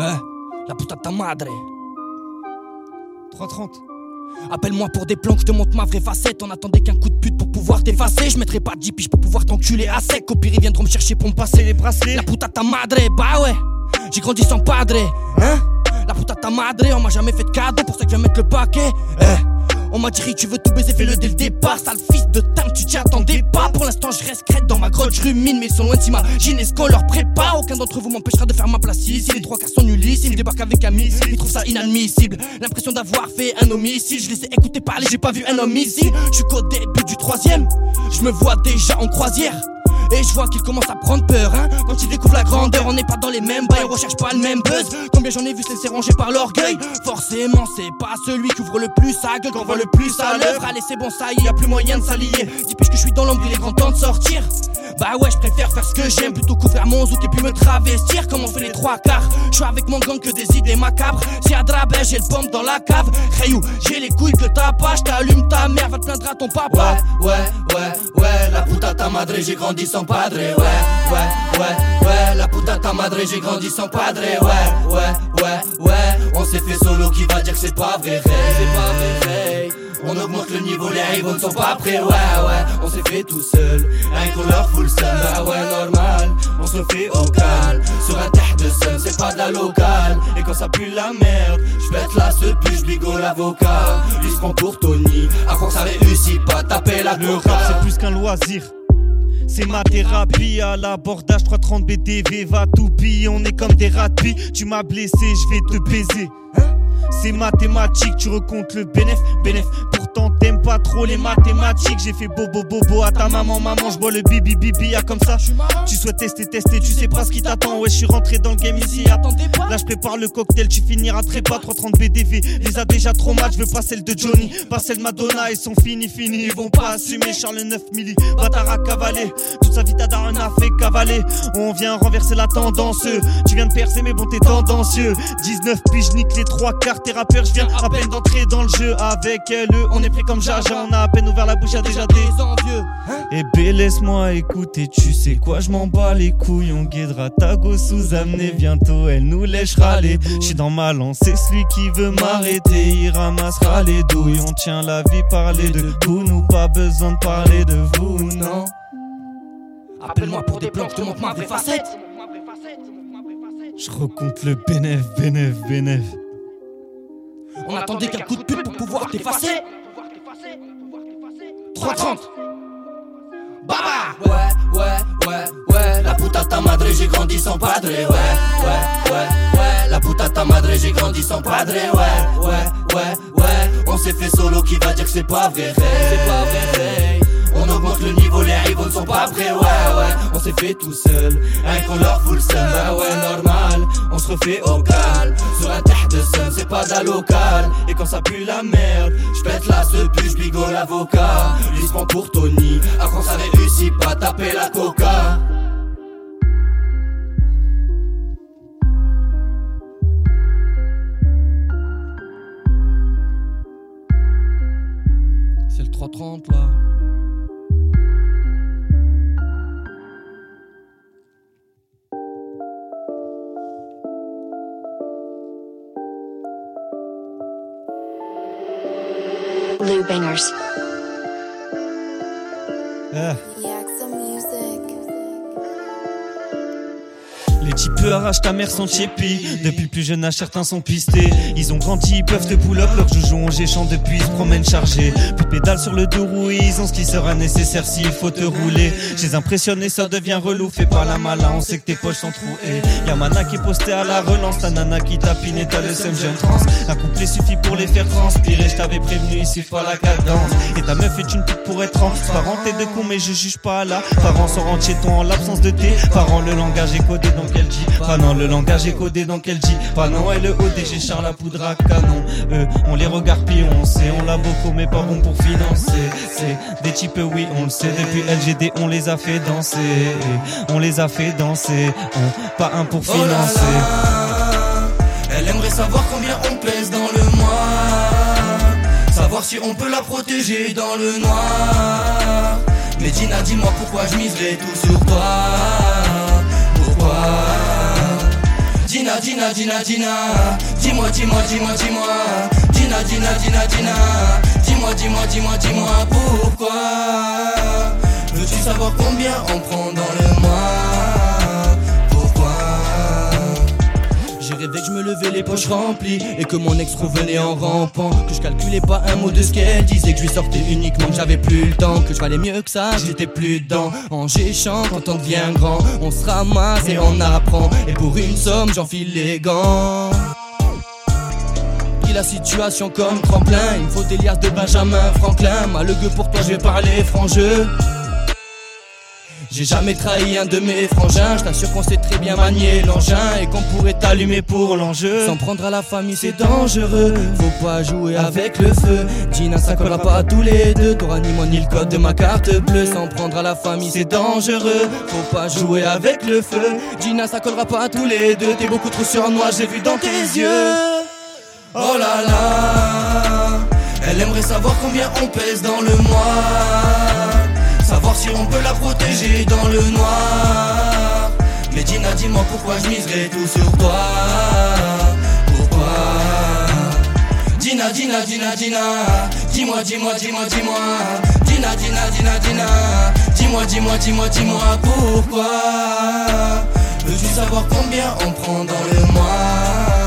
Eh, la puta ta madre. 330. Appelle-moi pour des plans que je te montre ma vraie facette. On attendait qu'un coup de pute pour pouvoir t'effacer. Je mettrai pas 10 piges pour pouvoir t'enculer à sec. Au pire, ils viendront me chercher pour me passer les bracelets. La puta ta madre, bah ouais. J'ai grandi sans padre, hein? La puta ta madre, on m'a jamais fait de cadeau pour ça que je vais mettre le paquet. Eh. On m'a dit tu veux tout baiser, fais-le dès le départ. Sale fils de tame, tu t'y attendais pas. Pour l'instant, je reste crête dans ma grotte, je rumine, mais ils sont loin de leur prépare. Aucun d'entre vous m'empêchera de faire ma place ici. Les trois quarts sont nuls ici, ils débarquent avec un missile. Ils trouvent ça inadmissible. L'impression d'avoir fait un homicide. Je les ai écoutés parler, j'ai pas vu un homme ici. Je suis qu'au début du troisième. Je me vois déjà en croisière. Et je vois qu'il commence à prendre peur, hein. Quand il découvre la grandeur, on n'est pas dans les mêmes bails, on recherche pas le même buzz. Combien j'en ai vu se laisser ranger par l'orgueil. Forcément, c'est pas celui qui ouvre le plus sa gueule, qu'on voit le plus à l'œuvre. Allez, c'est bon, ça y est, y a plus moyen de s'allier. Dis que je suis dans l'ombre, il est grand temps de sortir. Bah ouais, je préfère faire ce que j'aime plutôt couvrir mon zouk et puis me travestir comme on fait les trois quarts. Je suis avec mon gang que des idées macabres. Si à Drabet, j'ai le pompe dans la cave. Rayou, j'ai les couilles que t'as pas, j't'allume ta mère, va te plaindre à ton papa. Ouais, ouais, ouais, ouais, la puta ta madre, j'ai grandi sans padre. Ouais, ouais, ouais, ouais, la puta ta madre, j'ai grandi sans padre. Ouais, ouais, ouais, ouais, on s'est fait solo qui va dire que c'est pas vrai. C'est pas vrai. On augmente le niveau, les rivaux ne sont pas prêts, ouais, ouais, on s'est fait tout seul, rien qu'on leur fout le seum, bah ouais, normal, on se fait au calme, sur un terre de sun, c'est pas de la locale, et quand ça pue la merde, j'pète la ce je bigo l'avocat, il se prend pour Tony, à quoi ça réussit pas, taper la Le rap c'est plus qu'un loisir. C'est ma thérapie à l'abordage. 330 BDV va tout piller, on est comme des rats de. Tu m'as blessé, je vais te baiser. C'est mathématique, tu recomptes le bénéf, bénéf. Pourtant t'aimes pas trop les mathématiques. J'ai fait bobo bobo à ta maman, maman, je bois le bibi bibi, ah comme ça. Tu souhaites tester, tester, tu sais pas ce qui t'attend. Ouais, je suis rentré dans le game ici. Attendez pas. Là, je prépare le cocktail, tu finiras très pas. 330 BDV, les a déjà trop mal. Je veux pas celle de Johnny, pas celle de Madonna. Ils sont finis, finis, ils vont pas assumer. Charles 9 milli, bâtard à cavaler. Toute sa vie, ta daronne a fait cavaler. On vient renverser la tendance. Tu viens de percer, mais bon, t'es tendancieux. 19 piges, nique les trois quarts. T'es rappeur, je viens à peine d'entrer dans le jeu avec elle. On est pris comme Jaja, on a à peine ouvert la bouche, y'a déjà des envieux. eh bé laisse-moi écouter, tu sais quoi, je m'en bats les couilles, on guidera ta go sous amener bientôt, elle nous lèchera les bouts. J'suis dans ma lancée, celui qui veut m'arrêter, il ramassera les douilles, on tient la vie, parler de vous, nous pas besoin de parler de vous, non. Appelle-moi pour des plans, je te montre ma vraie facette. Je recompte le bénéf, bénéf, bénéf. On attendait qu'un coup de pute pour pouvoir t'effacer. 330. Baba Ouais, ouais, ouais, ouais, la puta ta madre, j'ai grandi sans padre. Ouais, ouais, ouais, ouais, la puta ta madre, j'ai grandi sans padre. Ouais, ouais, ouais, ouais, on s'est fait solo qui va dire que c'est pas vrai. C'est pas vrai. Fait tout seul, leur fout le seum, bah ouais, normal. On se refait au calme, sur un terre de sun, c'est pas de la locale. Et quand ça pue la merde, j'pète la ce je bigo l'avocat. Lui se prend pour Tony, à quand ça réussit pas, taper la coca. C'est le 330 là. Lou Yeah. Les types arrachent ta mère sans tchépi Depuis le plus jeune âge certains sont pistés. Ils ont grandi, ils peuvent te pull up Leurs joujoux ont géchant depuis ils se promènent chargés Plus de pédales sur le deux roues Ils ont ce qui sera nécessaire s'il faut te rouler. Impressionne et ça devient relou. Fais pas la malin, on sait que tes poches sont trouées. Y'a Mana qui est posté à la relance. Ta nana qui tapine et t'as le seum jeune trans. Un couplet suffit pour les faire transpirer. Je t'avais prévenu, suffit pas la cadence. Et ta meuf est une pute pour être en Parents t'es de con mais je juge pas là Parents. Sont rentiers ton en l'absence de tes Parents. Le langage est codé dans quel dit Pas non. Le langage est codé dans quel dit Pas non. Et le ODG Charles la poudre à canon. Eux on les regarde puis on sait. On l'a beaucoup mais pas bon pour financer. C'est des types oui on le sait. Depuis LGD on les a fait danser. On les a fait danser. On pas un pour Oh là financer. Là, elle aimerait savoir combien on pèse dans le mois. Savoir si on peut la protéger dans le noir. Medina, dis-moi pourquoi je miserais tout sur toi. Dina, Dina, Dina, Dis-moi, dis-moi, dis-moi, dis-moi. Dina, Dina, Dina, Dina Dis-moi, dis-moi, dis-moi, dis-moi pourquoi. Veux-tu savoir combien on prend Je me levais les poches remplies Et que mon ex revenait en rampant. Que je calculais pas un mot de ce qu'elle disait Que je lui sortais uniquement que j'avais plus le temps Que je valais mieux que ça, j'étais plus dedans. En géchant quand on devient grand On se ramasse et on apprend. Et pour une somme j'enfile les gants. La situation comme tremplin Il me faut des liasses de Benjamin Franklin. Malheureux pour toi je vais parler franc jeu j'ai jamais trahi un de mes frangins, je t'assure qu'on sait très bien manier l'engin et qu'on pourrait t'allumer pour l'enjeu. S'en prendre à la famille c'est dangereux, faut pas jouer avec le feu. Gina ça collera pas à tous les deux, t'auras ni moi ni le code de ma carte bleue. S'en prendre à la famille c'est dangereux, faut pas jouer avec le feu. Gina ça collera pas à tous les deux, t'es beaucoup trop sur moi, j'ai vu dans tes yeux. Oh là là Elle aimerait savoir combien on pèse dans le mois Savoir si on peut la protéger dans le noir. Mais Dina dis-moi pourquoi je miserais tout sur toi. Pourquoi? Dina, Dina, Dina, Dina. Dis-moi, dis-moi, dis-moi, dis-moi. Dina, Dina, Dina, Dina. Dis-moi, dis-moi, dis-moi, dis-moi pourquoi? Veux-tu savoir combien on prend dans le mois?